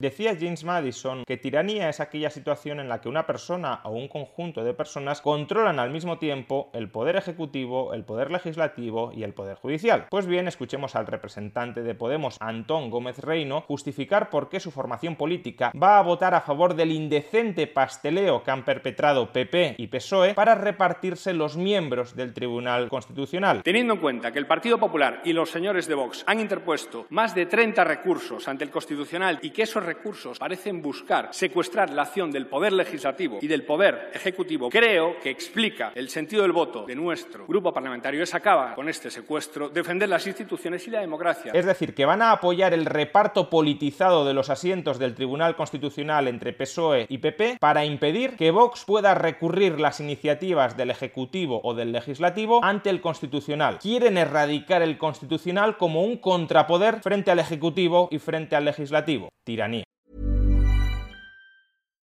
Decía James Madison que tiranía es aquella situación en la que una persona o un conjunto de personas controlan al mismo tiempo el poder ejecutivo, el poder legislativo y el poder judicial. Pues bien, escuchemos al representante de Podemos, Antón Gómez Reino, justificar por qué su formación política va a votar a favor del indecente pasteleo que han perpetrado PP y PSOE para repartirse los miembros del Tribunal Constitucional. Teniendo en cuenta que el Partido Popular y los señores de Vox han interpuesto más de 30 recursos ante el Constitucional y que esos recursos parecen buscar secuestrar la acción del poder legislativo y del poder ejecutivo, creo que explica el sentido del voto de nuestro grupo parlamentario es acaba con este secuestro, defender las instituciones y la democracia. Es decir, que van a apoyar el reparto politizado de los asientos del Tribunal Constitucional entre PSOE y PP para impedir que Vox pueda recurrir las iniciativas del Ejecutivo o del Legislativo ante el Constitucional. Quieren erradicar el Constitucional como un contrapoder frente al Ejecutivo y frente al Legislativo. Tiranía.